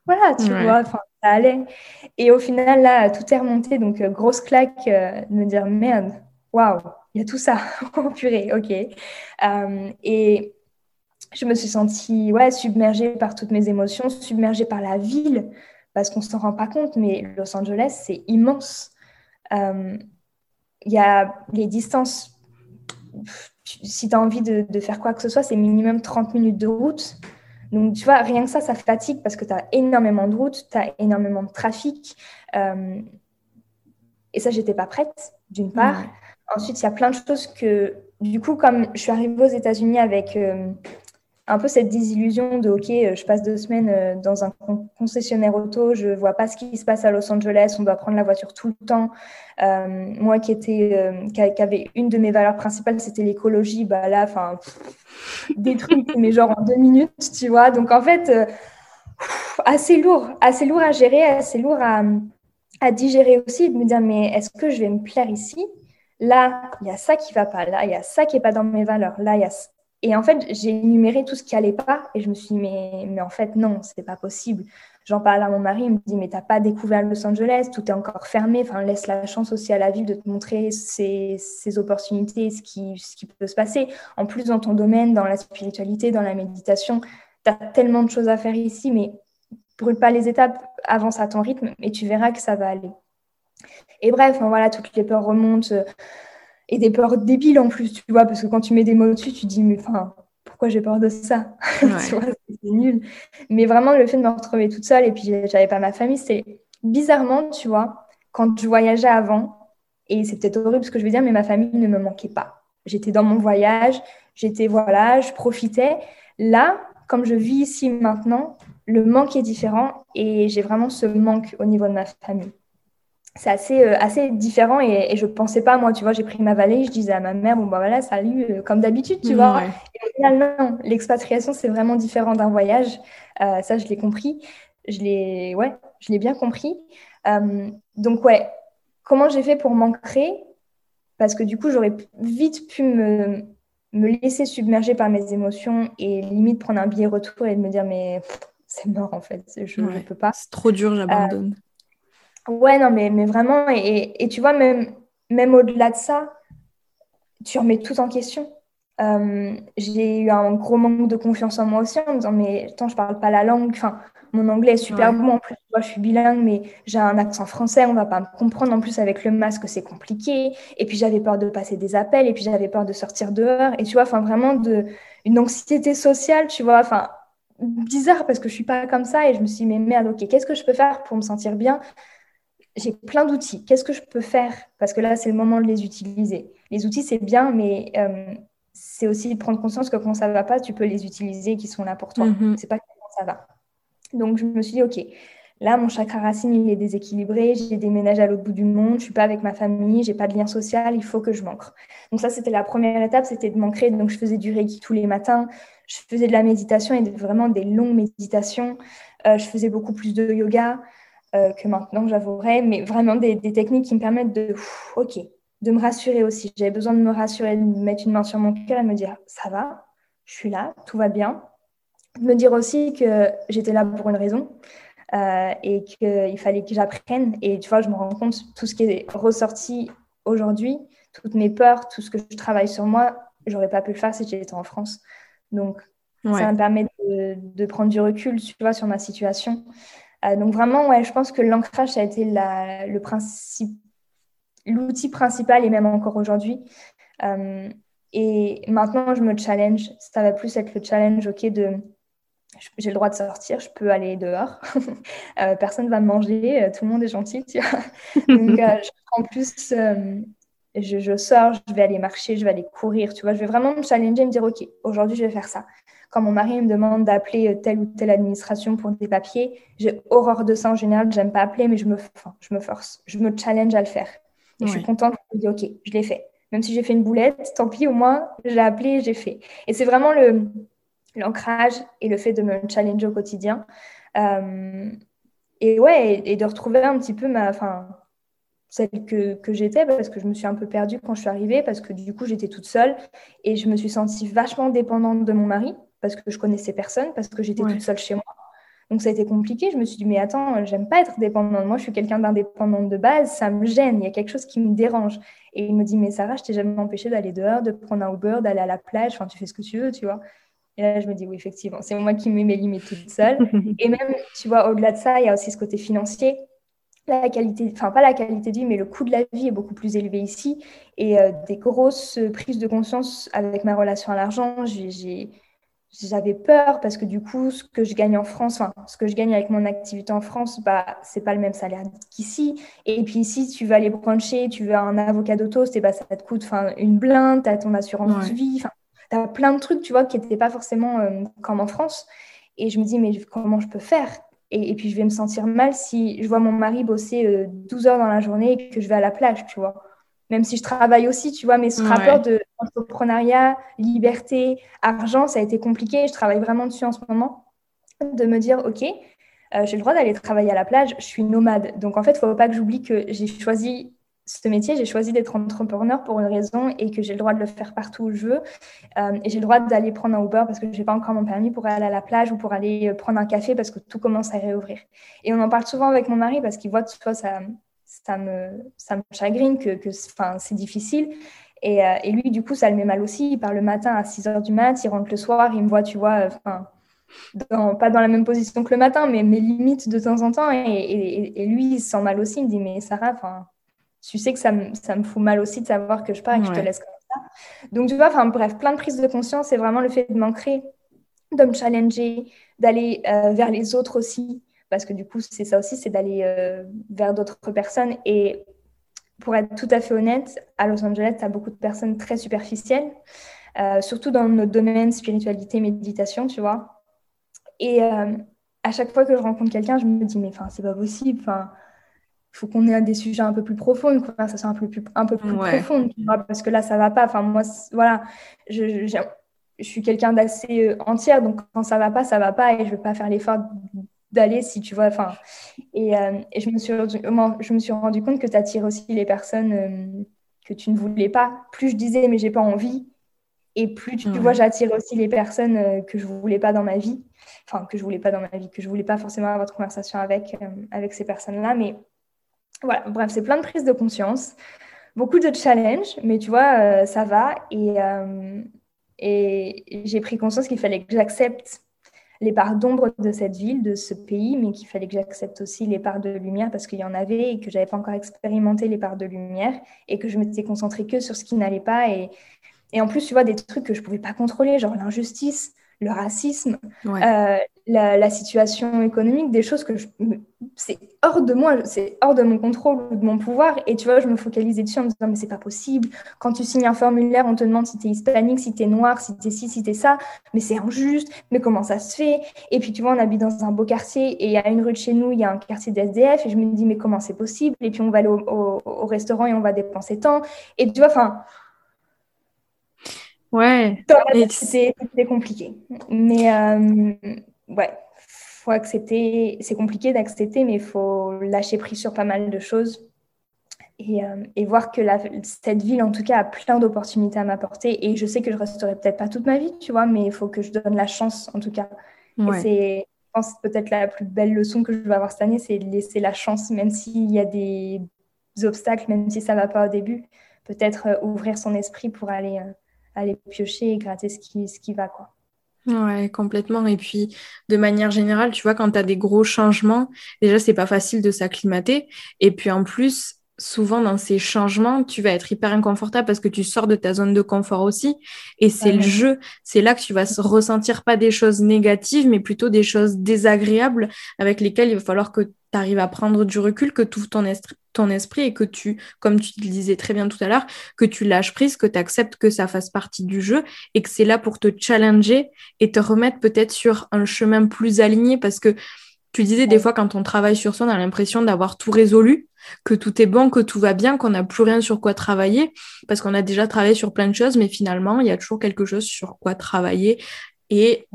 voilà, tu vois, enfin, ça allait. Et au final, là, tout est remonté. Donc, euh, grosse claque euh, de me dire merde, waouh, il y a tout ça. oh purée, ok. Euh, et je me suis sentie ouais, submergée par toutes mes émotions, submergée par la ville, parce qu'on ne s'en rend pas compte, mais Los Angeles, c'est immense. Il y a les distances si tu as envie de, faire quoi que ce soit, c'est minimum 30 minutes de route. Donc, tu vois, rien que ça, ça fatigue parce que tu as énormément de routes, tu as énormément de trafic. Euh, et ça, j'étais pas prête, d'une part. Ensuite, il y a plein de choses que, du coup, comme je suis arrivée aux États-Unis avec euh, un peu cette désillusion de OK, euh, je passe deux semaines euh, dans un concessionnaire auto, je vois pas ce qui se passe à Los Angeles, on doit prendre la voiture tout le temps. Euh, moi qui était, qui avait une de mes valeurs principales, c'était l'écologie, bah là, enfin, trucs, mais genre en deux minutes, tu vois. Donc en fait, assez lourd, assez lourd à gérer, assez lourd à, à digérer aussi, de me dire mais est-ce que je vais me plaire ici? Là, il y a ça qui va pas. Là, il y a ça qui est pas dans mes valeurs. Là, il y a et en fait, j'ai énuméré tout ce qui allait pas et je me suis dit, mais, en fait, non, c'est pas possible. J'en parle à mon mari, il me dit, mais t'as pas découvert Los Angeles, tout est encore fermé. Laisse la chance aussi à la ville de te montrer ses, opportunités, ce qui, ce qui peut se passer. En plus, dans ton domaine, dans la spiritualité, dans la méditation, tu as tellement de choses à faire ici, mais brûle pas les étapes, avance à ton rythme et tu verras que ça va aller. Et bref, voilà, toutes les peurs remontent et des peurs débiles en plus, tu vois, parce que quand tu mets des mots dessus, tu dis, mais enfin, pourquoi j'ai peur de ça C'est nul. Mais vraiment, le fait de me retrouver toute seule et puis j'avais pas ma famille, c'est bizarrement, tu vois, quand je voyageais avant, et c'est peut-être horrible ce que je veux dire, mais ma famille ne me manquait pas. J'étais dans mon voyage, j'étais, voilà, je profitais. Là, comme je vis ici maintenant, le manque est différent et j'ai vraiment ce manque au niveau de ma famille c'est assez, euh, assez différent et, je ne pensais pas, moi, tu vois, j'ai pris ma valise, je disais à ma mère, bon, bah voilà, salut, euh, comme d'habitude, tu vois. Et au final, non, l'expatriation, c'est vraiment différent d'un voyage. Euh, ça, je l'ai compris. Je l'ai, ouais, je l'ai bien compris. donc, ouais, comment j'ai fait pour m'ancrer? Parce que du coup, j'aurais vite pu me, me laisser submerger par mes émotions et limite prendre un billet retour et de me dire, mais c'est mort, en fait, je ne peux pas. C'est trop dur, j'abandonne. Ouais, non, mais, mais vraiment, et, tu vois, même, même au-delà de ça, tu remets tout en question. Euh, j'ai eu un gros manque de confiance en moi aussi en me disant, mais attends, je parle pas la langue. Enfin, mon anglais est super bon. En plus, je suis bilingue, mais j'ai un accent français. On va pas me comprendre. En plus, avec le masque, c'est compliqué. Et puis, j'avais peur de passer des appels. Et puis, j'avais peur de sortir dehors. Et tu vois, enfin, vraiment, de, une anxiété sociale, tu vois. Enfin, bizarre parce que je suis pas comme ça. Et je me suis dit, mais merde, ok, qu'est-ce que je peux faire pour me sentir bien? J'ai plein d'outils. Qu'est-ce que je peux faire? Parce que là, c'est le moment de les utiliser. Les outils, c'est bien, mais euh, c'est aussi de prendre conscience que quand ça ne va pas, tu peux les utiliser qui sont là pour toi. Mm-hmm. C'est pas quand ça va. Donc, je me suis dit, OK, là, mon chakra racine, il est déséquilibré. J'ai déménagé à l'autre bout du monde. Je ne suis pas avec ma famille. J'ai pas de lien social. Il faut que je m'ancre. Donc, ça, c'était la première étape, c'était de m'ancrer. Donc, je faisais du Reiki tous les matins. Je faisais de la méditation et vraiment des longues méditations. Euh, je faisais beaucoup plus de yoga. Euh, que maintenant, j'avouerai, mais vraiment des, techniques qui me permettent de, ok, de me rassurer aussi. J'avais besoin de me rassurer, de mettre une main sur mon cœur et de me dire, ça va, je suis là, tout va bien. De me dire aussi que j'étais là pour une raison euh, et qu'il fallait que j'apprenne. Et tu vois, je me rends compte, tout ce qui est ressorti aujourd'hui, toutes mes peurs, tout ce que je travaille sur moi, j'aurais pas pu le faire si j'étais en France. Donc, ça me permet de, de, prendre du recul, tu vois, sur ma situation. Euh, donc vraiment, ouais, je pense que l'ancrage, ça a été le principe, l'outil principal et même encore aujourd'hui. Euh, et maintenant, je me challenge. Ça va plus être le challenge, ok, de j'ai le droit de sortir, je peux aller dehors. euh, personne va me manger, euh, tout le monde est gentil, tu vois. Donc, je prends plus, je, sors, je vais aller marcher, je vais aller courir, tu vois. Je vais vraiment me challenger, me dire, OK, aujourd'hui, je vais faire ça. Quand mon mari me demande d'appeler euh, telle ou telle administration pour des papiers, j'ai horreur de ça en général, j'aime pas appeler, mais je me, je me force, je me challenge à le faire. Et je suis contente, je me dis, OK, je l'ai fait. Même si j'ai fait une boulette, tant pis, au moins, j'ai appelé, j'ai fait. Et c'est vraiment le, l'ancrage et le fait de me challenger au quotidien. Euh, et ouais, et, de retrouver un petit peu ma, enfin, celle que, que j'étais, parce que je me suis un peu perdue quand je suis arrivée, parce que du coup, j'étais toute seule et je me suis sentie vachement dépendante de mon mari, parce que je connaissais personne, parce que j'étais toute seule chez moi. Donc ça a été compliqué. Je me suis dit, mais attends, j'aime pas être dépendante. Moi, je suis quelqu'un d'indépendante de base. Ça me gêne. Il y a quelque chose qui me dérange. Et il me dit, mais Sarah, je t'ai jamais empêché d'aller dehors, de prendre un Uber, d'aller à la plage. Enfin, tu fais ce que tu veux, tu vois. Et là, je me dis, oui, effectivement, c'est moi qui mets mes limites toute seule. et même, tu vois, au-delà de ça, il y a aussi ce côté financier. La qualité, enfin, pas la qualité de vie, mais le coût de la vie est beaucoup plus élevé ici. Et euh, des grosses prises de conscience avec ma relation à l'argent. J'avais peur parce que du coup, ce que je gagne en France, enfin, ce que je gagne avec mon activité en France, bah, c'est pas le même salaire qu'ici. Et puis ici, tu vas aller bruncher, tu veux un avocat d'auto, bah, ça te coûte une blinde, tu as ton assurance vie tu as plein de trucs, tu vois, qui n'étaient pas forcément euh, comme en France. Et je me dis, mais comment je peux faire? Et, puis, je vais me sentir mal si je vois mon mari bosser 12 euh, heures dans la journée et que je vais à la plage, tu vois. Même si je travaille aussi, tu vois, mais ce rapport de entrepreneuriat, liberté, argent, ça a été compliqué. Je travaille vraiment dessus en ce moment. De me dire, OK, euh, j'ai le droit d'aller travailler à la plage, je suis nomade. Donc, en fait, il ne faut pas que j'oublie que j'ai choisi ce métier, j'ai choisi d'être entrepreneur pour une raison et que j'ai le droit de le faire partout où je veux. Euh, et j'ai le droit d'aller prendre un Uber parce que je n'ai pas encore mon permis pour aller à la plage ou pour aller euh, prendre un café parce que tout commence à réouvrir. Et on en parle souvent avec mon mari parce qu'il voit, vois, ça, ça, me, ça me chagrine que, que c'est difficile. Et, euh, et, lui, du coup, ça le met mal aussi. Il part le matin à 6 h du mat, il rentre le soir, il me voit, tu vois, enfin. pas dans la même position que le matin, mais mes limites de temps en temps. Et, et, et lui, il se sent mal aussi. Il me dit, mais Sarah, tu sais que ça me, ça me fout mal aussi de savoir que je pars et que je te laisse comme ça. Donc, tu vois, enfin, bref, plein de prises de conscience. C'est vraiment le fait de m'ancrer, de me challenger, d'aller euh, vers les autres aussi. Parce que du coup, c'est ça aussi, c'est d'aller euh, vers d'autres personnes. Et pour être tout à fait honnête, à Los Angeles, tu as beaucoup de personnes très superficielles, euh, surtout dans notre domaine spiritualité, méditation, tu vois. Et à chaque fois que je rencontre quelqu'un, je me dis, mais enfin, c'est pas possible. Enfin, il faut qu'on ait des sujets un peu plus profonds, une conversation un peu plus, un peu plus profonde, parce que là, ça va pas. Enfin, moi, voilà, je, je, je suis quelqu'un d'assez euh, entière, donc quand ça va pas, ça va pas, et je vais pas faire l'effort d'aller si tu vois. Enfin, et, euh, et, je, me suis, je me suis rendu compte que tu attires aussi les personnes euh, que tu ne voulais pas. Plus je disais, mais j'ai pas envie, et plus tu, vois, j'attire aussi les personnes que je voulais pas dans ma vie, enfin, que je voulais pas dans ma vie, que je voulais pas forcément avoir de conversation avec, avec ces personnes-là, mais voilà, bref, c'est plein de prises de conscience, beaucoup de challenges, mais tu vois, euh, ça va. Et, euh, et j'ai pris conscience qu'il fallait que j'accepte les parts d'ombre de cette ville, de ce pays, mais qu'il fallait que j'accepte aussi les parts de lumière parce qu'il y en avait et que j'avais pas encore expérimenté les parts de lumière et que je m'étais concentrée que sur ce qui n'allait pas. Et, et en plus, tu vois, des trucs que je pouvais pas contrôler, genre l'injustice, le racisme, euh, la, situation économique, des choses que c'est hors de moi, c'est hors de mon contrôle ou de mon pouvoir. Et tu vois, je me focalisais dessus en me disant, mais c'est pas possible. Quand tu signes un formulaire, on te demande si tu es hispanique, si tu es noir, si tu es ci, si tu es ça. Mais c'est injuste. Mais comment ça se fait? Et puis, tu vois, on habite dans un beau quartier et il y a une rue de chez nous, il y a un quartier d'SDF. Et je me dis, mais comment c'est possible? Et puis, on va aller au, au restaurant et on va dépenser tant. Et tu vois, enfin Ouais. C'était compliqué. Mais euh, ouais, faut accepter. C'est compliqué d'accepter, mais il faut lâcher prise sur pas mal de choses. Et, euh, et voir que la, cette ville, en tout cas, a plein d'opportunités à m'apporter. Et je sais que je resterai peut-être pas toute ma vie, tu vois, mais il faut que je donne la chance, en tout cas. c'est, je pense, peut-être la plus belle leçon que je vais avoir cette année, c'est de laisser la chance, même s'il y a des obstacles, même si ça va pas au début, peut-être euh, ouvrir son esprit pour aller aller piocher et gratter ce qui, ce qui va, quoi. Ouais, complètement. Et puis, de manière générale, tu vois, quand tu as des gros changements, déjà, c'est pas facile de s'acclimater. Et puis, en plus, souvent, dans ces changements, tu vas être hyper inconfortable parce que tu sors de ta zone de confort aussi. Et c'est le jeu. C'est là que tu vas ressentir pas des choses négatives, mais plutôt des choses désagréables avec lesquelles il va falloir que tu arrives à prendre du recul, que tu ouvres ton, ton esprit et que tu, comme tu le disais très bien tout à l'heure, que tu lâches prise, que tu acceptes que ça fasse partie du jeu et que c'est là pour te challenger et te remettre peut-être sur un chemin plus aligné parce que tu disais des fois quand on travaille sur ça, on a l'impression d'avoir tout résolu, que tout est bon, que tout va bien, qu'on n'a plus rien sur quoi travailler, parce qu'on a déjà travaillé sur plein de choses, mais finalement, il y a toujours quelque chose sur quoi travailler. Et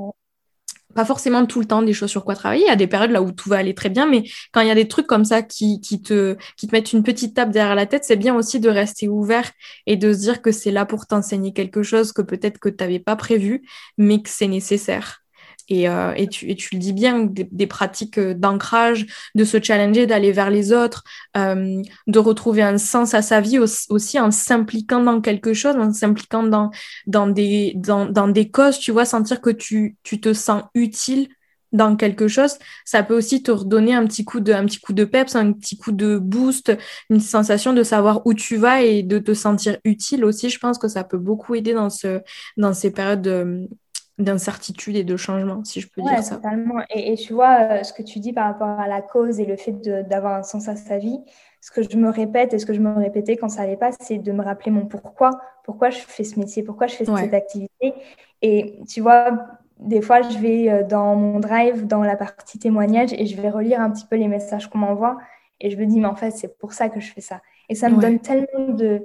pas forcément tout le temps des choses sur quoi travailler. Il y a des périodes là où tout va aller très bien, mais quand il y a des trucs comme ça qui, qui, te, qui te mettent une petite tape derrière la tête, c'est bien aussi de rester ouvert et de se dire que c'est là pour t'enseigner quelque chose que peut-être que tu n'avais pas prévu, mais que c'est nécessaire. Et, euh, et, tu, et, tu, le dis bien, des, pratiques euh, d'ancrage, de se challenger, d'aller vers les autres, euh, de retrouver un sens à sa vie aussi, en s'impliquant dans quelque chose, en s'impliquant dans, dans, des, dans, dans, des causes, tu vois, sentir que tu, tu te sens utile dans quelque chose, ça peut aussi te redonner un petit coup de, un petit coup de peps, un petit coup de boost, une sensation de savoir où tu vas et de te sentir utile aussi. Je pense que ça peut beaucoup aider dans, ce, dans ces périodes de, d'incertitude et de changement, si je peux dire ça. Totalement. Et, et, tu vois, euh, ce que tu dis par rapport à la cause et le fait d'avoir un sens à sa vie, ce que je me répète et ce que je me répétais quand ça n'allait pas, c'est de me rappeler mon pourquoi, pourquoi je fais ce métier, pourquoi je fais cette activité? Et tu vois, des fois, je vais euh, dans mon drive, dans la partie témoignage, et je vais relire un petit peu les messages qu'on m'envoie, et je me dis, mais en fait, c'est pour ça que je fais ça. Et ça me donne tellement de,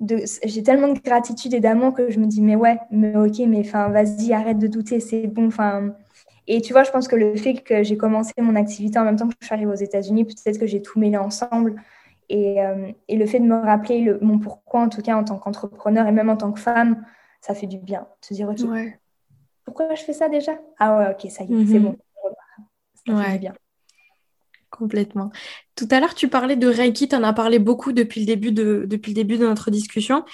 j'ai tellement de gratitude et d'amour que je me dis mais ouais mais ok mais enfin vas-y arrête de douter c'est bon enfin. Et tu vois je pense que le fait que j'ai commencé mon activité en même temps que je suis arrivée aux États-Unis peut-être que j'ai tout mêlé ensemble. Et, euh, et, le fait de me rappeler le, mon pourquoi en tout cas en tant qu'entrepreneur et même en tant que femme ça fait du bien de se dire ok pourquoi je fais ça déjà? Ah ouais ok ça y est c'est mhm. bon ça fait du bien Complètement. Tout à l'heure, tu parlais de Reiki, tu en as parlé beaucoup depuis le début de, depuis le début de notre discussion.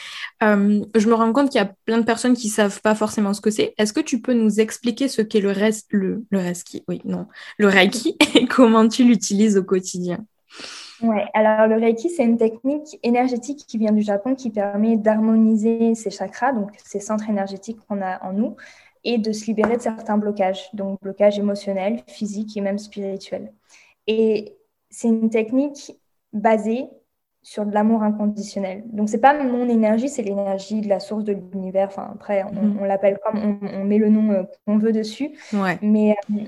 Euh, je me rends compte qu'il y a plein de personnes qui ne savent pas forcément ce que c'est. Est-ce que tu peux nous expliquer ce qu'est le, reste, le, le Reiki Oui, non. Le Reiki et comment tu l'utilises au quotidien? Oui, alors le Reiki, c'est une technique énergétique qui vient du Japon qui permet d'harmoniser ses chakras, donc ces centres énergétiques qu'on a en nous, et de se libérer de certains blocages, donc blocages émotionnels, physiques et même spirituels. Et c'est une technique basée sur de l'amour inconditionnel. Donc, c'est pas mon énergie, c'est l'énergie de la source de l'univers. Enfin, après, on, mhm. l'appelle comme on, met le nom euh, qu'on veut dessus. Mais euh,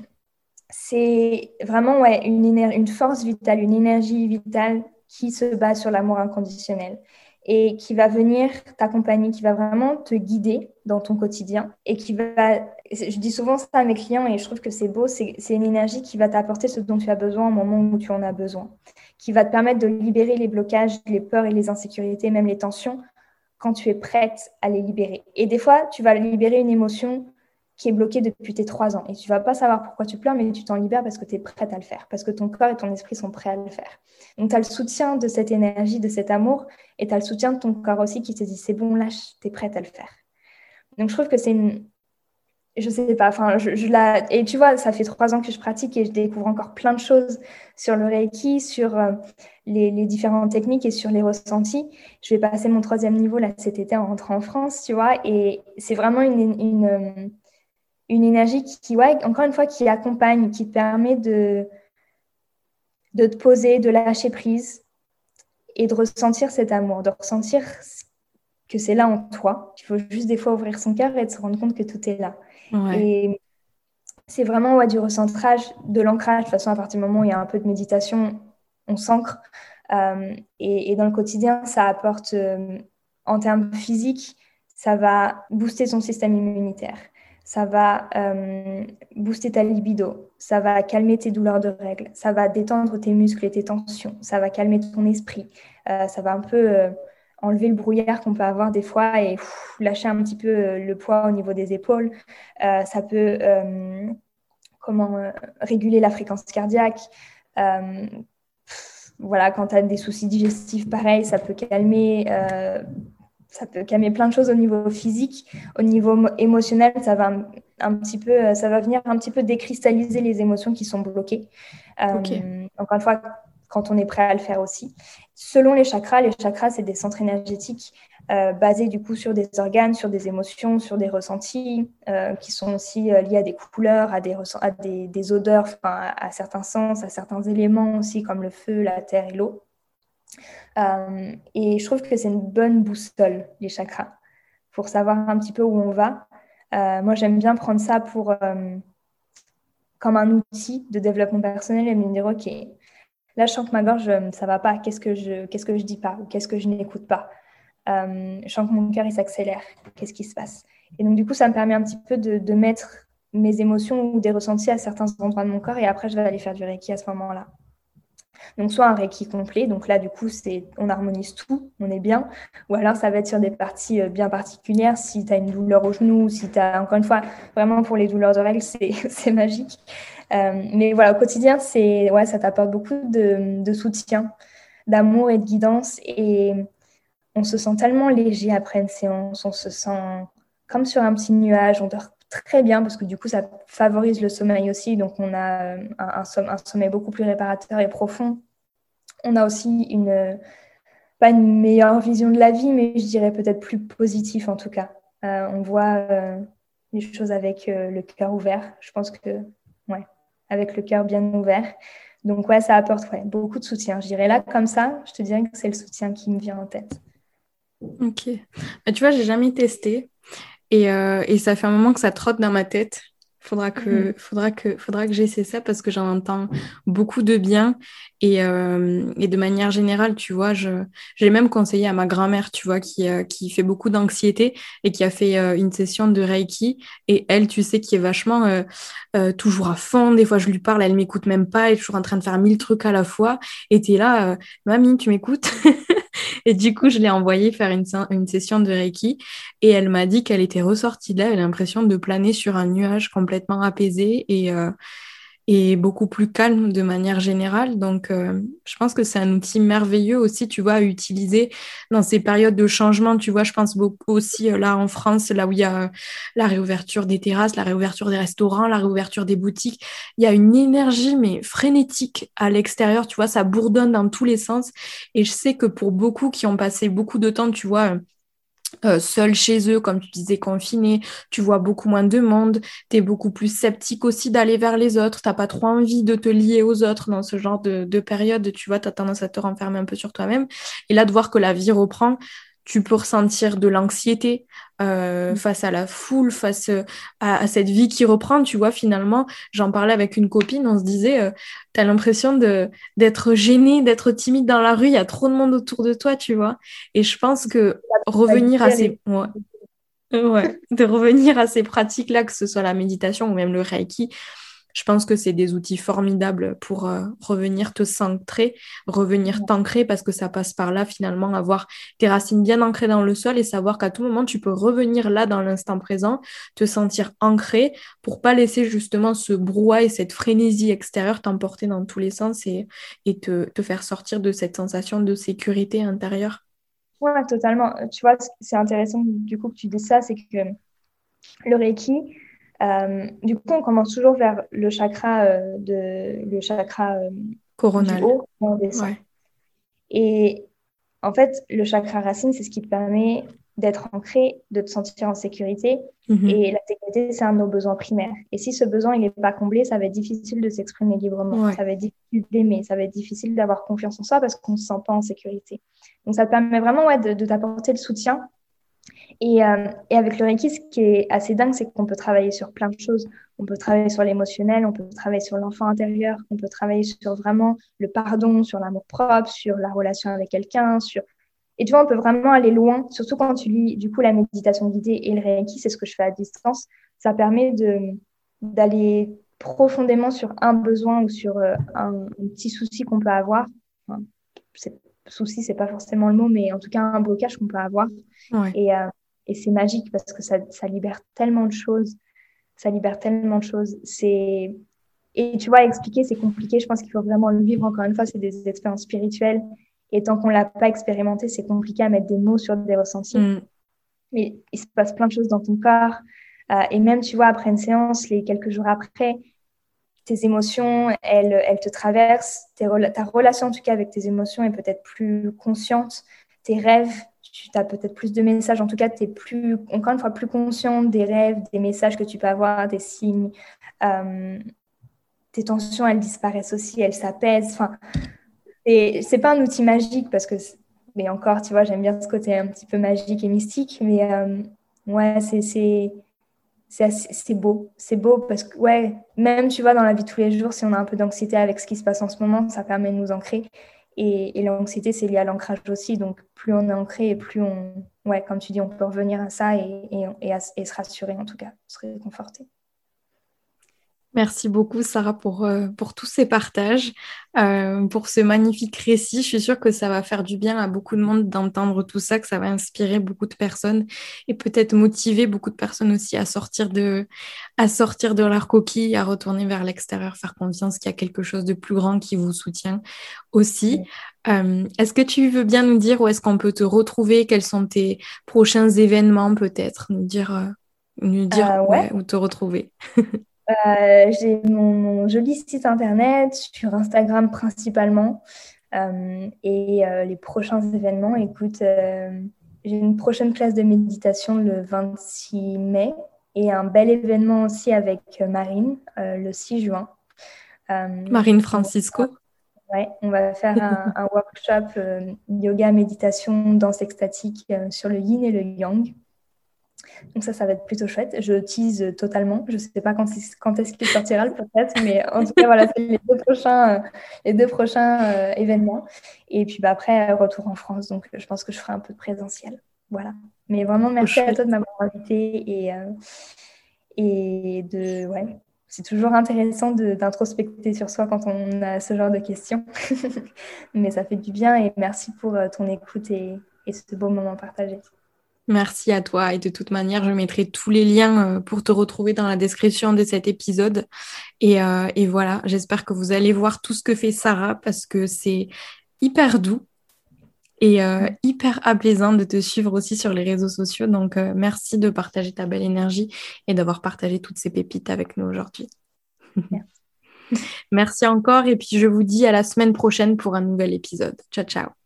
c'est vraiment ouais, une, une force vitale, une énergie vitale qui se base sur l'amour inconditionnel et qui va venir t'accompagner, qui va vraiment te guider dans ton quotidien et qui va, je dis souvent ça à mes clients et je trouve que c'est beau, c'est une énergie qui va t'apporter ce dont tu as besoin au moment où tu en as besoin, qui va te permettre de libérer les blocages, les peurs et les insécurités, même les tensions, quand tu es prête à les libérer. Et des fois, tu vas libérer une émotion qui est bloqué depuis tes trois ans. Et tu vas pas savoir pourquoi tu pleures, mais tu t'en libères parce que tu es prête à le faire, parce que ton corps et ton esprit sont prêts à le faire. Donc, tu as le soutien de cette énergie, de cet amour, et tu as le soutien de ton corps aussi qui te dit c'est bon, lâche, tu es prête à le faire. Donc, je trouve que c'est une. Je sais pas, enfin, je, la... Et tu vois, ça fait trois ans que je pratique et je découvre encore plein de choses sur le Reiki, sur euh, les, différentes techniques et sur les ressentis. Je vais passer mon troisième niveau là cet été en rentrant en France, tu vois, et c'est vraiment une une énergie qui, ouais, encore une fois, qui accompagne, qui te permet de, de te poser, de lâcher prise et de ressentir cet amour, de ressentir que c'est là en toi. Il faut juste des fois ouvrir son cœur et de se rendre compte que tout est là. Et c'est vraiment ouais, du recentrage, de l'ancrage. De toute façon, à partir du moment où il y a un peu de méditation, on s'ancre. Euh, et, dans le quotidien, ça apporte, euh, en termes physiques, ça va booster son système immunitaire ça va euh, booster ta libido, ça va calmer tes douleurs de règles, ça va détendre tes muscles et tes tensions, ça va calmer ton esprit, ça va un peu enlever le brouillard qu'on peut avoir des fois et lâcher un petit peu le poids au niveau des épaules. ça peut comment réguler la fréquence cardiaque. voilà, quand tu as des soucis digestifs, pareil, ça peut calmer ça peut calmer plein de choses au niveau physique, au niveau émotionnel, ça va un, petit peu, euh, ça va venir un petit peu décristalliser les émotions qui sont bloquées. Euh, encore une fois, quand on est prêt à le faire aussi. Selon les chakras, les chakras, c'est des centres énergétiques euh, basés du coup sur des organes, sur des émotions, sur des ressentis, qui sont aussi liés à des couleurs, à des, à odeurs, à certains sens, à certains éléments aussi, comme le feu, la terre et l'eau. et je trouve que c'est une bonne boussole, les chakras, pour savoir un petit peu où on va. moi, j'aime bien prendre ça pour, comme un outil de développement personnel et me dire, OK, là, je sens que ma gorge, ça va pas. Qu'est-ce que je, qu'est-ce dis pas ou qu'est-ce que je n'écoute pas? Je sens que mon cœur, il s'accélère. Qu'est-ce qui se passe? Et donc, du coup, ça me permet un petit peu de, de mettre mes émotions ou des ressentis à certains endroits de mon corps et après je vais aller faire du Reiki à ce moment-là. Donc soit un Reiki complet, donc là du coup c'est on harmonise tout, on est bien, ou alors ça va être sur des parties euh, bien particulières, si tu as une douleur au genou, si tu as encore une fois vraiment pour les douleurs de règles c'est magique. Euh, mais voilà, au quotidien c'est ouais, ça t'apporte beaucoup de, soutien, d'amour et de guidance et on se sent tellement léger après une séance, on se sent comme sur un petit nuage, on dort très bien parce que du coup, ça favorise le sommeil aussi. Donc, on a euh, un, sommeil beaucoup plus réparateur et profond. On a aussi une, pas une meilleure vision de la vie, mais je dirais peut-être plus positif en tout cas. Euh, on voit les choses avec le cœur ouvert. Je pense que, ouais, avec le cœur bien ouvert. Donc, ouais, ça apporte ouais, beaucoup de soutien. Je dirais là, comme ça, je te dirais que c'est le soutien qui me vient en tête. Ok. Tu vois, j'ai jamais testé. Euh, et, ça fait un moment que ça trotte dans ma tête. Faudra que, mhm. faudra que, faudra que j'essaie ça parce que j'en entends beaucoup de bien. Et, euh, et, de manière générale, tu vois, je, j'ai même conseillé à ma grand-mère, tu vois, qui, euh, qui fait beaucoup d'anxiété et qui a fait euh, une session de Reiki. Et elle, tu sais, qui est vachement euh, toujours à fond. Des fois, je lui parle, elle m'écoute même pas. Elle est toujours en train de faire mille trucs à la fois. Et t'es là, mamie, tu m'écoutes Et du coup, je l'ai envoyée faire une, une, session de Reiki. Et elle m'a dit qu'elle était ressortie de là, elle a l'impression de planer sur un nuage complètement apaisé. Et, euh, et beaucoup plus calme de manière générale. Donc, euh, je pense que c'est un outil merveilleux aussi, tu vois, à utiliser dans ces périodes de changement. Tu vois, je pense beaucoup aussi euh, là en France, là où il y a la réouverture des terrasses, la réouverture des restaurants, la réouverture des boutiques. Il y a une énergie, mais frénétique à l'extérieur, tu vois, ça bourdonne dans tous les sens. Et je sais que pour beaucoup qui ont passé beaucoup de temps, tu vois, euh, seuls chez eux, comme tu disais, confinés, tu vois beaucoup moins de monde, tu es beaucoup plus sceptique aussi d'aller vers les autres, t'as pas trop envie de te lier aux autres dans ce genre de, de période, tu vois, tu as tendance à te renfermer un peu sur toi-même. Et là, de voir que la vie reprend, tu peux ressentir de l'anxiété euh, mm. face à la foule, face euh, à, cette vie qui reprend. Tu vois, finalement, j'en parlais avec une copine, on se disait, euh, tu as l'impression d'être gêné, d'être timide dans la rue, il y a trop de monde autour de toi, tu vois. Et je pense que revenir à ces... Ouais. de revenir à ces pratiques-là, que ce soit la méditation ou même le reiki, je pense que c'est des outils formidables pour euh, revenir te centrer, revenir t'ancrer parce que ça passe par là finalement, avoir tes racines bien ancrées dans le sol et savoir qu'à tout moment tu peux revenir là dans l'instant présent, te sentir ancré pour pas laisser justement ce brouhaha et cette frénésie extérieure t'emporter dans tous les sens et, et te, te faire sortir de cette sensation de sécurité intérieure. Ouais, totalement. Tu vois, c'est intéressant du coup que tu dis ça, c'est que le Reiki, euh, du coup, on commence toujours vers le chakra, euh, de, le chakra euh, coronal. Et en fait, le chakra racine, c'est ce qui te permet d'être ancré, de te sentir en sécurité. Mhm. Et la sécurité, c'est un de nos besoins primaires. Et si ce besoin il n'est pas comblé, ça va être difficile de s'exprimer librement. Ça va être difficile d'aimer. Ça va être difficile d'avoir confiance en soi parce qu'on ne se sent pas en sécurité. Donc, ça te permet vraiment ouais, de, de t'apporter le soutien euh, et, avec le Reiki, ce qui est assez dingue, c'est qu'on peut travailler sur plein de choses. On peut travailler sur l'émotionnel, on peut travailler sur l'enfant intérieur, on peut travailler sur vraiment le pardon, sur l'amour propre, sur la relation avec quelqu'un, sur... Et tu vois, on peut vraiment aller loin, surtout quand tu lis du coup la méditation guidée et le Reiki, c'est ce que je fais à distance. Ça permet d'aller profondément sur un besoin ou sur euh, un, petit souci qu'on peut avoir. Enfin, souci, c'est pas forcément le mot, mais en tout cas un blocage qu'on peut avoir. Et, euh, et c'est magique parce que ça, ça, libère tellement de choses. Ça libère tellement de choses. C'est et tu vois, expliquer, c'est compliqué. Je pense qu'il faut vraiment le vivre. Encore une fois, c'est des expériences spirituelles. Et tant qu'on l'a pas expérimenté, c'est compliqué à mettre des mots sur des ressentis. Mm. Mais il se passe plein de choses dans ton corps. Euh, et même, tu vois, après une séance, les quelques jours après, tes émotions, elles, elles te traversent. ta relation, en tout cas, avec tes émotions est peut-être plus consciente. Tes rêves, tu as peut-être plus de messages. En tout cas, tu es plus, encore une fois plus consciente des rêves, des messages que tu peux avoir, des signes. Euh, tes tensions, elles disparaissent aussi, elles s'apaisent. Enfin, c'est pas un outil magique parce que, mais encore, tu vois, j'aime bien ce côté un petit peu magique et mystique, mais euh, ouais, c'est c'est beau. C'est beau parce que, ouais, même, tu vois, dans la vie de tous les jours, si on a un peu d'anxiété avec ce qui se passe en ce moment, ça permet de nous ancrer. Et, l'anxiété, c'est lié à l'ancrage aussi. Donc, plus on est ancré et plus on, ouais, comme tu dis, on peut revenir à ça et, et, et se rassurer, en tout cas, se réconforter. Merci beaucoup, Sarah, pour, euh, pour tous ces partages, euh, pour ce magnifique récit. Je suis sûre que ça va faire du bien à beaucoup de monde d'entendre tout ça, que ça va inspirer beaucoup de personnes et peut-être motiver beaucoup de personnes aussi à sortir de, à sortir de leur coquille, à retourner vers l'extérieur, faire confiance qu'il y a quelque chose de plus grand qui vous soutient aussi. Euh, est-ce que tu veux bien nous dire où est-ce qu'on peut te retrouver? Quels sont tes prochains événements peut-être? Nous dire, nous dire où te retrouver Euh, j'ai mon, joli site internet sur Instagram principalement. Euh, et euh, les prochains événements, écoute, j'ai une prochaine classe de méditation le 26 mai et un bel événement aussi avec Marine le 6 juin. Marine Francisco. Ouais, on va faire un, un workshop yoga, méditation, danse extatique sur le yin et le yang. Donc ça, ça va être plutôt chouette. Je tease totalement. Je ne sais pas quand, quand est-ce qu'il sortira le podcast, mais en tout cas, voilà, c'est les deux prochains, euh, les deux prochains euh, événements. Et puis bah, après, retour en France. Donc je pense que je ferai un peu de présentiel. Voilà. Mais vraiment, merci à toi de m'avoir invité et, euh, et de... Ouais, c'est toujours intéressant d'introspecter sur soi quand on a ce genre de questions. mais ça fait du bien et merci pour ton écoute et, et ce beau moment partagé. Merci à toi. Et de toute manière, je mettrai tous les liens euh, pour te retrouver dans la description de cet épisode. Euh, et, voilà, j'espère que vous allez voir tout ce que fait Sarah parce que c'est hyper doux et euh, hyper apaisant de te suivre aussi sur les réseaux sociaux. Donc, merci de partager ta belle énergie et d'avoir partagé toutes ces pépites avec nous aujourd'hui. Merci. merci encore. Et puis, je vous dis à la semaine prochaine pour un nouvel épisode. Ciao, ciao.